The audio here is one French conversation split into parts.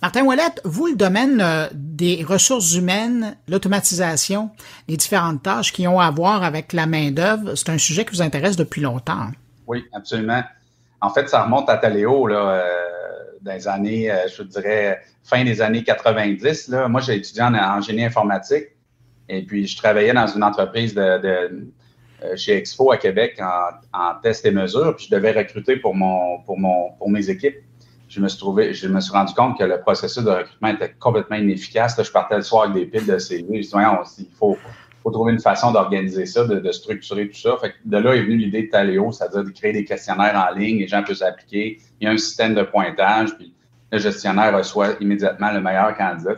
Martin Ouellette, vous, le domaine euh, des ressources humaines, l'automatisation, les différentes tâches qui ont à voir avec la main-d'œuvre, c'est un sujet qui vous intéresse depuis longtemps. Oui, absolument. En fait, ça remonte à Taléo, là, euh, dans les années, euh, je dirais, fin des années 90. Là. Moi, j'ai étudié en, génie informatique et puis je travaillais dans une entreprise de, chez Expo à Québec en, en test et mesure, puis je devais recruter pour, mon, pour, mon, pour mes équipes je me suis trouvé, je me suis rendu compte que le processus de recrutement était complètement inefficace. je partais le soir avec des piles de CV. Je suis dit, il faut, trouver une façon d'organiser ça, de, structurer tout ça. Fait de là est venue l'idée de Taléo, c'est-à-dire de créer des questionnaires en ligne, les gens peuvent s'appliquer. Il y a un système de pointage, puis le gestionnaire reçoit immédiatement le meilleur candidat.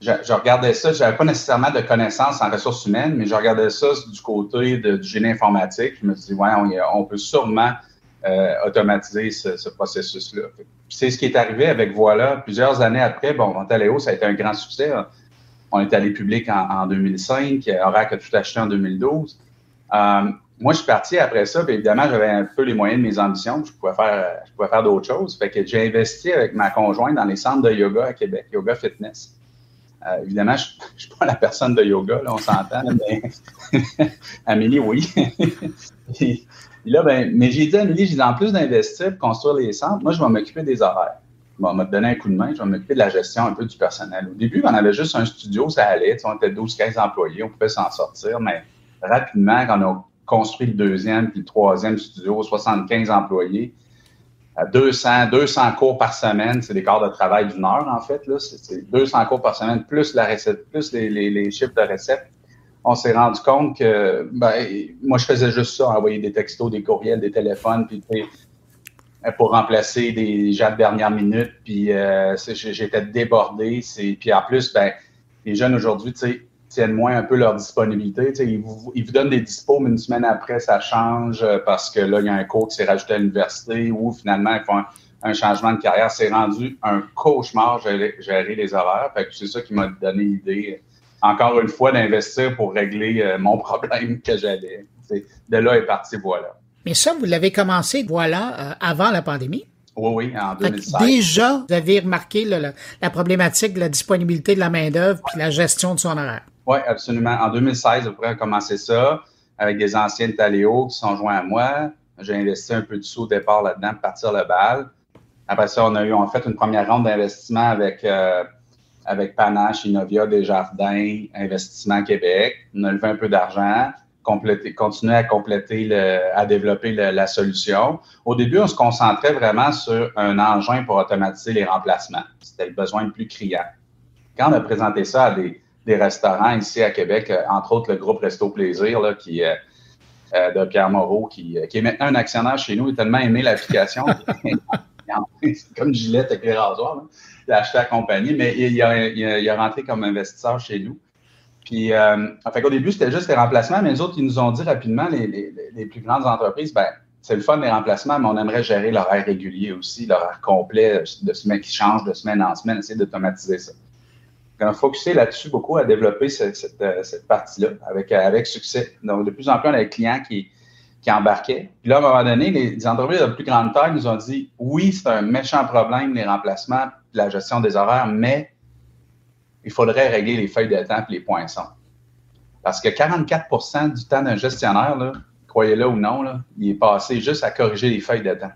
Je, regardais ça, je n'avais pas nécessairement de connaissances en ressources humaines, mais je regardais ça du côté du génie informatique. Je me suis dit, ouais, on peut sûrement euh, automatiser ce, processus-là. C'est ce qui est arrivé avec Voilà. Plusieurs années après, bon, Montaléo, ça a été un grand succès. On est allé public en, 2005. Oracle a tout acheté en 2012. Euh, moi, je suis parti après ça, puis évidemment, j'avais un peu les moyens de mes ambitions. Je pouvais faire, je pouvais faire d'autres choses. Fait que j'ai investi avec ma conjointe dans les centres de yoga à Québec, Yoga Fitness. Euh, évidemment, je ne suis pas la personne de yoga, là, on s'entend, mais Amélie, oui. là, ben, mais j'ai dit à Amélie, j'ai dit, en plus d'investir pour construire les centres, moi, je vais m'occuper des horaires. Bon, on m'a donné un coup de main, je vais m'occuper de la gestion un peu du personnel. Au début, on avait juste un studio, ça allait, on était 12-15 employés, on pouvait s'en sortir, mais rapidement, quand on a construit le deuxième puis le troisième studio, 75 employés, 200, 200 cours par semaine, c'est des quarts de travail d'une heure, en fait. Là. C'est 200 cours par semaine, plus la recette, plus les, les chiffres de recettes on s'est rendu compte que ben, moi, je faisais juste ça, envoyer des textos, des courriels, des téléphones, puis pour remplacer des gens de dernière minute, puis euh, j'étais débordé. Puis en plus, ben, les jeunes aujourd'hui, tiennent moins un peu leur disponibilité. Ils vous, ils vous, donnent des dispos, mais une semaine après, ça change euh, parce que là, il y a un cours qui s'est rajouté à l'université ou finalement, ils font un, changement de carrière. C'est rendu un cauchemar gérer, gérer les horaires. c'est ça qui m'a donné l'idée encore une fois, d'investir pour régler euh, mon problème que j'avais. De là est parti, voilà. Mais ça, vous l'avez commencé, voilà, euh, avant la pandémie? Oui, oui, en 2016. Déjà, vous avez remarqué la problématique de la disponibilité de la main-d'œuvre puis la gestion de son horaire. Oui, absolument. En 2016, on pourrait commencer ça avec des anciens de Taléo qui sont joints à moi. J'ai investi un peu de sous au départ là-dedans pour partir le bal. Après ça, on a eu en fait une première ronde d'investissement avec euh, avec Panache, Innovia, Desjardins, Investissement Québec. On a levé un peu d'argent, continuer à compléter, à développer la solution. Au début, on se concentrait vraiment sur un engin pour automatiser les remplacements. C'était le besoin le plus criant. Quand on a présenté ça à des, restaurants ici à Québec, euh, entre autres le groupe Resto Plaisir, qui, euh, euh, de Pierre Moreau, qui, qui, est maintenant un actionnaire chez nous, il a tellement aimé l'application. comme Gillette avec les rasoirs il a acheté la compagnie, mais il, a, il, a, rentré comme investisseur chez nous. Puis, euh, fait qu'au début, c'était juste les remplacements, mais les autres, ils nous ont dit rapidement, les, les, les plus grandes entreprises, ben, c'est le fun des remplacements, mais on aimerait gérer l'horaire régulier aussi, l'horaire complet de semaine qui change de semaine en semaine, essayer d'automatiser ça. On a focusé là-dessus beaucoup à développer cette, cette, cette partie-là avec, avec succès. Donc, de plus en plus, on a des clients qui, qui embarquaient. Puis là, à un moment donné, les, entreprises de plus grande taille nous ont dit oui, c'est un méchant problème, les remplacements, la gestion des horaires, mais il faudrait régler les feuilles de temps et les poinçons. Parce que 44% du temps d'un gestionnaire, croyez-le ou non, il est passé juste à corriger les feuilles de temps.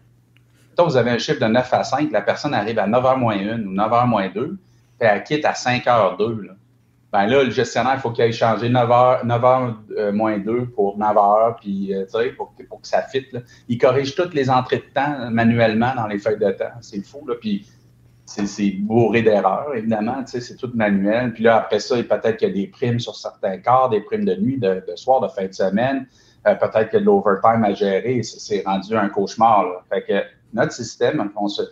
Quand vous avez un chiffre de 9 à 5, la personne arrive à 9h moins 1 ou 9h moins 2, puis elle quitte à 5h02 ben là, le gestionnaire, il faut qu'il aille changer 9 h 9 h moins 2 pour 9 h puis, euh, pour, pour, que ça fitte. Il corrige toutes les entrées de temps manuellement dans les feuilles de temps. C'est fou, là. Puis, c'est bourré d'erreurs, évidemment, c'est tout manuel. Puis là, après ça, peut-être qu'il y a des primes sur certains corps, des primes de nuit, de, soir, de fin de semaine. Euh, peut-être de l'overtime à gérer. C'est rendu un cauchemar, là. Fait que notre système, on se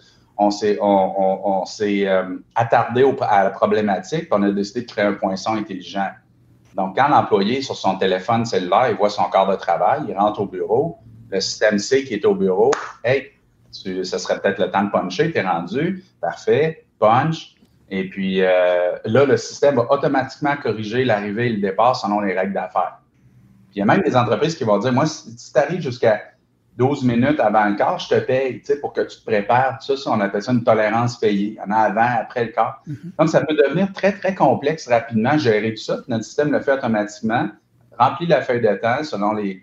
on s'est euh, attardé à la problématique, on a décidé de créer un poinçon intelligent. Donc, quand l'employé, sur son téléphone cellulaire, il voit son corps de travail, il rentre au bureau, le système C qui est au bureau, hey, ce serait peut-être le temps de puncher, t'es rendu, parfait, punch. Et puis euh, là, le système va automatiquement corriger l'arrivée et le départ selon les règles d'affaires. Puis il y a même des entreprises qui vont dire, moi, si tu arrives jusqu'à 12 minutes avant le quart, je te paye, tu sais, pour que tu te prépares. Ça, ça, on appelle ça une tolérance payée. en avant, après le quart. Mm-hmm. Donc, ça peut devenir très, très complexe rapidement, gérer tout ça. notre système le fait automatiquement, remplit la feuille de temps selon les,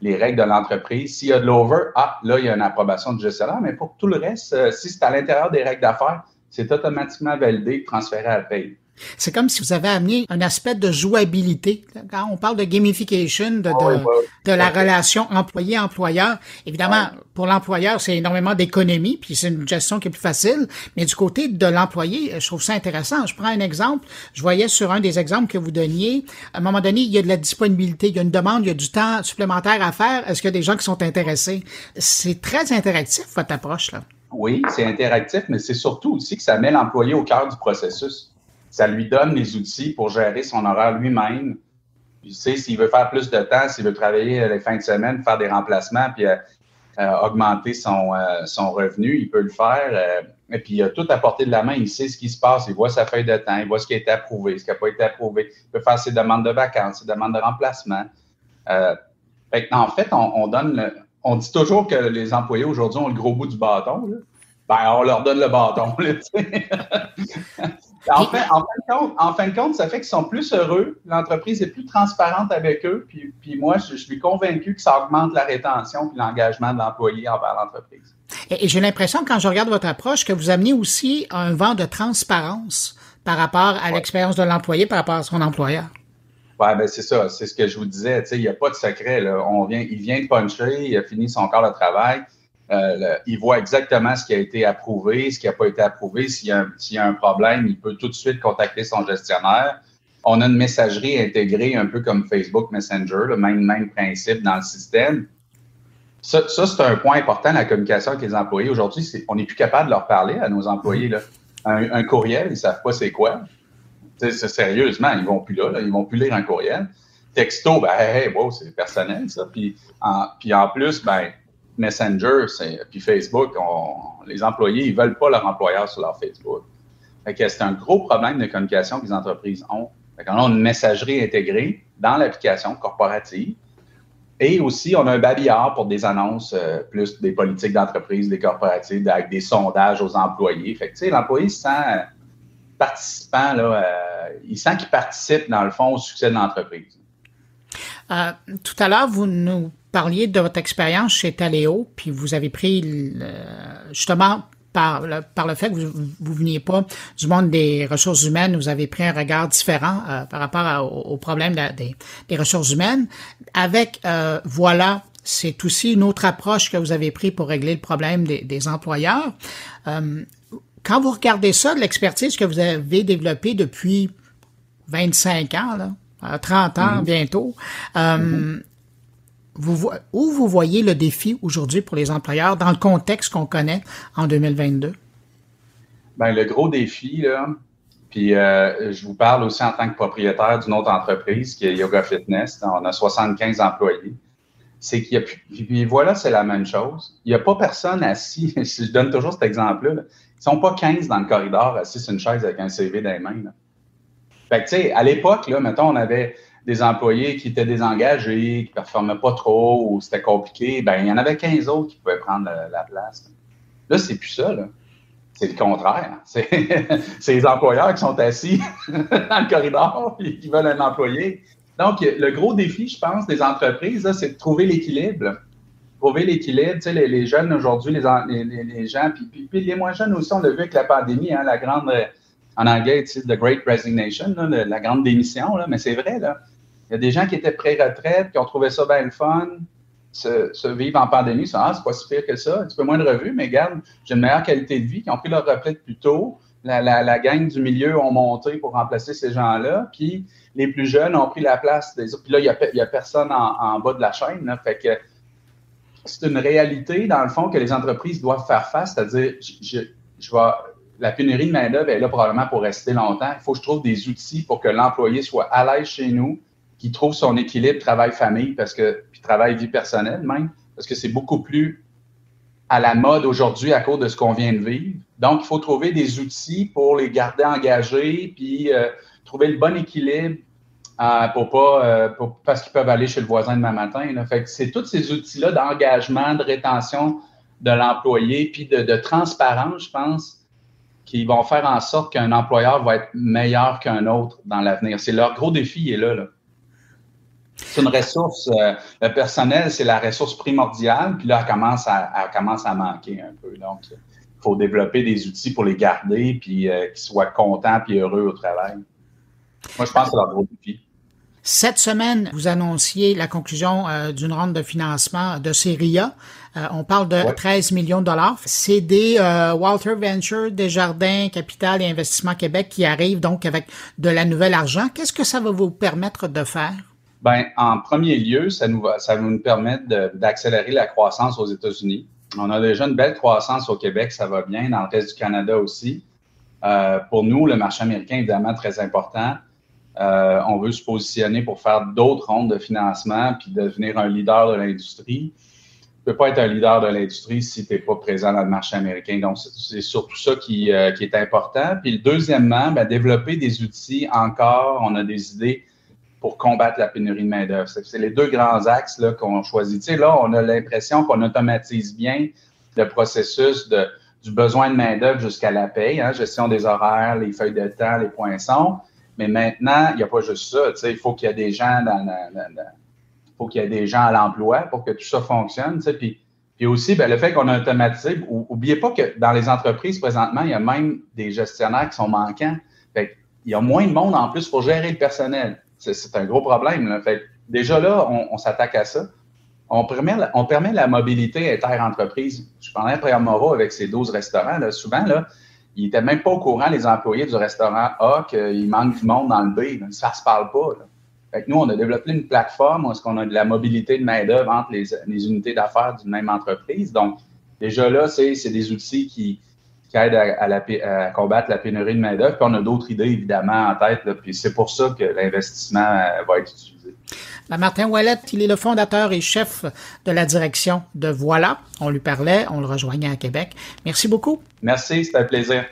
les règles de l'entreprise. S'il y a de l'over, ah, là, il y a une approbation du gestionnaire. Mais pour tout le reste, euh, si c'est à l'intérieur des règles d'affaires, c'est automatiquement validé et transféré à la paye. C'est comme si vous avez amené un aspect de jouabilité. Quand on parle de gamification, de, de, la relation employé-employeur, évidemment, pour l'employeur, c'est énormément d'économie, puis c'est une gestion qui est plus facile. Mais du côté de l'employé, je trouve ça intéressant. Je prends un exemple. Je voyais sur un des exemples que vous donniez, à un moment donné, il y a de la disponibilité, il y a une demande, il y a du temps supplémentaire à faire. Est-ce qu'il y a des gens qui sont intéressés? C'est très interactif, votre approche, là. Oui, c'est interactif, mais c'est surtout aussi que ça met l'employé au cœur du processus ça lui donne les outils pour gérer son horaire lui-même. Tu sais, s'il veut faire plus de temps, s'il veut travailler les fins de semaine, faire des remplacements, puis euh, euh, augmenter son, euh, son revenu, il peut le faire. et puis, il a tout à portée de la main. Il sait ce qui se passe. Il voit sa feuille de temps. Il voit ce qui a été approuvé, ce qui n'a pas été approuvé. Il peut faire ses demandes de vacances, ses demandes de remplacement. en fait, on, donne on dit toujours que les employés aujourd'hui ont le gros bout du bâton. Ben, on leur donne le bâton. En, fin, de compte, ça fait qu'ils sont plus heureux, l'entreprise est plus transparente avec eux, puis, puis moi, je, suis convaincu que ça augmente la rétention et l'engagement de l'employé envers l'entreprise. Et, j'ai l'impression, quand je regarde votre approche, que vous amenez aussi un vent de transparence par rapport à l'expérience de l'employé, par rapport à son employeur. Oui, ben c'est ça, c'est ce que je vous disais. Il n'y a pas de secret. Là. On vient, il vient de puncher, il a fini son corps de travail. Euh, il voit exactement ce qui a été approuvé, ce qui n'a pas été approuvé. S'il y, a un problème, il peut tout de suite contacter son gestionnaire. On a une messagerie intégrée un peu comme Facebook Messenger, le même, même principe dans le système. Ça, c'est un point important, la communication avec les employés. Aujourd'hui, on n'est plus capable de leur parler à nos employés. Là. Un, courriel, ils ne savent pas c'est quoi. Sérieusement, ils vont plus là, ils ne vont plus lire un courriel. Texto, ben, hey, c'est personnel, ça. Puis en, puis en plus, ben, Messenger, puis Facebook, les employés, ils veulent pas leur employeur sur leur Facebook. c'est un gros problème de communication que les entreprises ont. on a une messagerie intégrée dans l'application corporative. Et aussi, on a un babillard pour des annonces euh, plus des politiques d'entreprise, des corporatives, avec des sondages aux employés. Fait l'employé se sent euh, participant, là, euh, il sent qu'il participe, dans le fond, au succès de l'entreprise. tout à l'heure, vous nous parliez de votre expérience chez Taléo, puis vous avez pris justement par le, par le fait que vous ne veniez pas du monde des ressources humaines, vous avez pris un regard différent euh, par rapport au, problème des, ressources humaines. Avec euh, voilà, c'est aussi une autre approche que vous avez pris pour régler le problème des, employeurs. Euh, quand vous regardez ça, de l'expertise que vous avez développée depuis 25 ans, là, 30 ans mm-hmm. bientôt, mm-hmm vous, où vous voyez le défi aujourd'hui pour les employeurs dans le contexte qu'on connaît en 2022? Bien, le gros défi, là, puis euh, je vous parle aussi en tant que propriétaire d'une autre entreprise qui est Yoga Fitness. On a 75 employés. C'est qu'il y a puis voilà, c'est la même chose. Il n'y a pas personne assis. je donne toujours cet exemple-là. Ils ne sont pas 15 dans le corridor assis sur une chaise avec un CV dans les mains. Fait que, tu sais, à l'époque, là, mettons, on avait des employés qui étaient désengagés, qui ne performaient pas trop ou c'était compliqué, ben il y en avait 15 autres qui pouvaient prendre la place. Là, c'est plus ça. C'est le contraire. C'est les employeurs qui sont assis dans le corridor et qui veulent un employé. Donc, le gros défi, je pense, des entreprises, c'est de trouver l'équilibre. Trouver l'équilibre. Tu sais, les, jeunes aujourd'hui, les, les, gens, puis, puis, les moins jeunes aussi, on l'a vu avec la pandémie, hein, la grande, en anglais, tu the great resignation, la grande démission, là, mais c'est vrai, là. Il y a des gens qui étaient pré-retraite, qui ont trouvé ça bien le fun, se, vivre en pandémie, ça, ah, c'est pas si pire que ça, un petit peu moins de revues, mais regarde, j'ai une meilleure qualité de vie, qui ont pris leur retraite plus tôt. La, gang du milieu ont monté pour remplacer ces gens-là, puis les plus jeunes ont pris la place des autres. Puis là, il n'y a, personne en, bas de la chaîne. Fait que c'est une réalité, dans le fond, que les entreprises doivent faire face, c'est-à-dire, je, je, la pénurie de main-d'œuvre est là probablement pour rester longtemps. Il faut que je trouve des outils pour que l'employé soit à l'aise chez nous, qui trouve son équilibre travail-famille, parce que, puis travail-vie personnelle même, parce que c'est beaucoup plus à la mode aujourd'hui à cause de ce qu'on vient de vivre. Donc, il faut trouver des outils pour les garder engagés, puis euh, trouver le bon équilibre pour pas, parce qu'ils peuvent aller chez le voisin demain matin. Fait c'est tous ces outils-là d'engagement, de rétention de l'employé, puis de, de transparence, je pense, qui vont faire en sorte qu'un employeur va être meilleur qu'un autre dans l'avenir. C'est leur gros défi, il est là. là. C'est une ressource, euh, le personnel, c'est la ressource primordiale, puis là, elle commence à, commence à manquer un peu. Donc, il faut développer des outils pour les garder, puis euh, qu'ils soient contents puis heureux au travail. Moi, je pense que c'est leur gros défi. Cette semaine, vous annonciez la conclusion euh, d'une ronde de financement de Seria. Euh, on parle de 13 millions de dollars. C'est des euh, Walter Venture, Desjardins, Capital et Investissement Québec qui arrivent donc avec de la nouvelle argent. Qu'est-ce que ça va vous permettre de faire? Ben, en premier lieu, ça, nous va, ça va nous permettre d'accélérer la croissance aux États-Unis. On a déjà une belle croissance au Québec, ça va bien, dans le reste du Canada aussi. pour nous, le marché américain est évidemment très important. Euh, on veut se positionner pour faire d'autres rondes de financement puis devenir un leader de l'industrie. Tu ne peux pas être un leader de l'industrie si tu n'es pas présent dans le marché américain. Donc, c'est surtout ça qui, euh, qui, est important. Puis, deuxièmement, ben, développer des outils encore. On a des idées pour combattre la pénurie de main-d'œuvre. C'est les deux grands axes qu'on choisit. Tu sais, là, on a l'impression qu'on automatise bien le processus du besoin de main-d'œuvre jusqu'à la paye, hein, gestion des horaires, les feuilles de temps, les poinçons. Mais maintenant, il n'y a pas juste ça. Il faut qu'il y ait des gens dans, faut qu'il y des gens à l'emploi pour que tout ça fonctionne. Puis, puis aussi, ben, le fait qu'on a automatisé, pas que dans les entreprises, présentement, il y a même des gestionnaires qui sont manquants. Il y a moins de monde en plus pour gérer le personnel. C'est un gros problème. Fait déjà là, on, s'attaque à ça. On permet, on permet la mobilité inter-entreprise. Je parlais après Moro avec ses 12 restaurants. Souvent, là, ils n'étaient même pas au courant, les employés du restaurant A, qu'il manque du monde dans le B. Ça ne se parle pas. Fait nous, on a développé une plateforme où est-ce qu'on a de la mobilité de main-d'œuvre entre les, unités d'affaires d'une même entreprise. Donc, déjà là, c'est des outils qui, aident à, combattre la pénurie de main-d'œuvre. Puis on a d'autres idées, évidemment, en tête. puis c'est pour ça que l'investissement euh, va être utilisé. Ben, Martin Wallet, il est le fondateur et chef de la direction de Voilà. On lui parlait, on le rejoignait à Québec. Merci beaucoup. Merci, c'était un plaisir.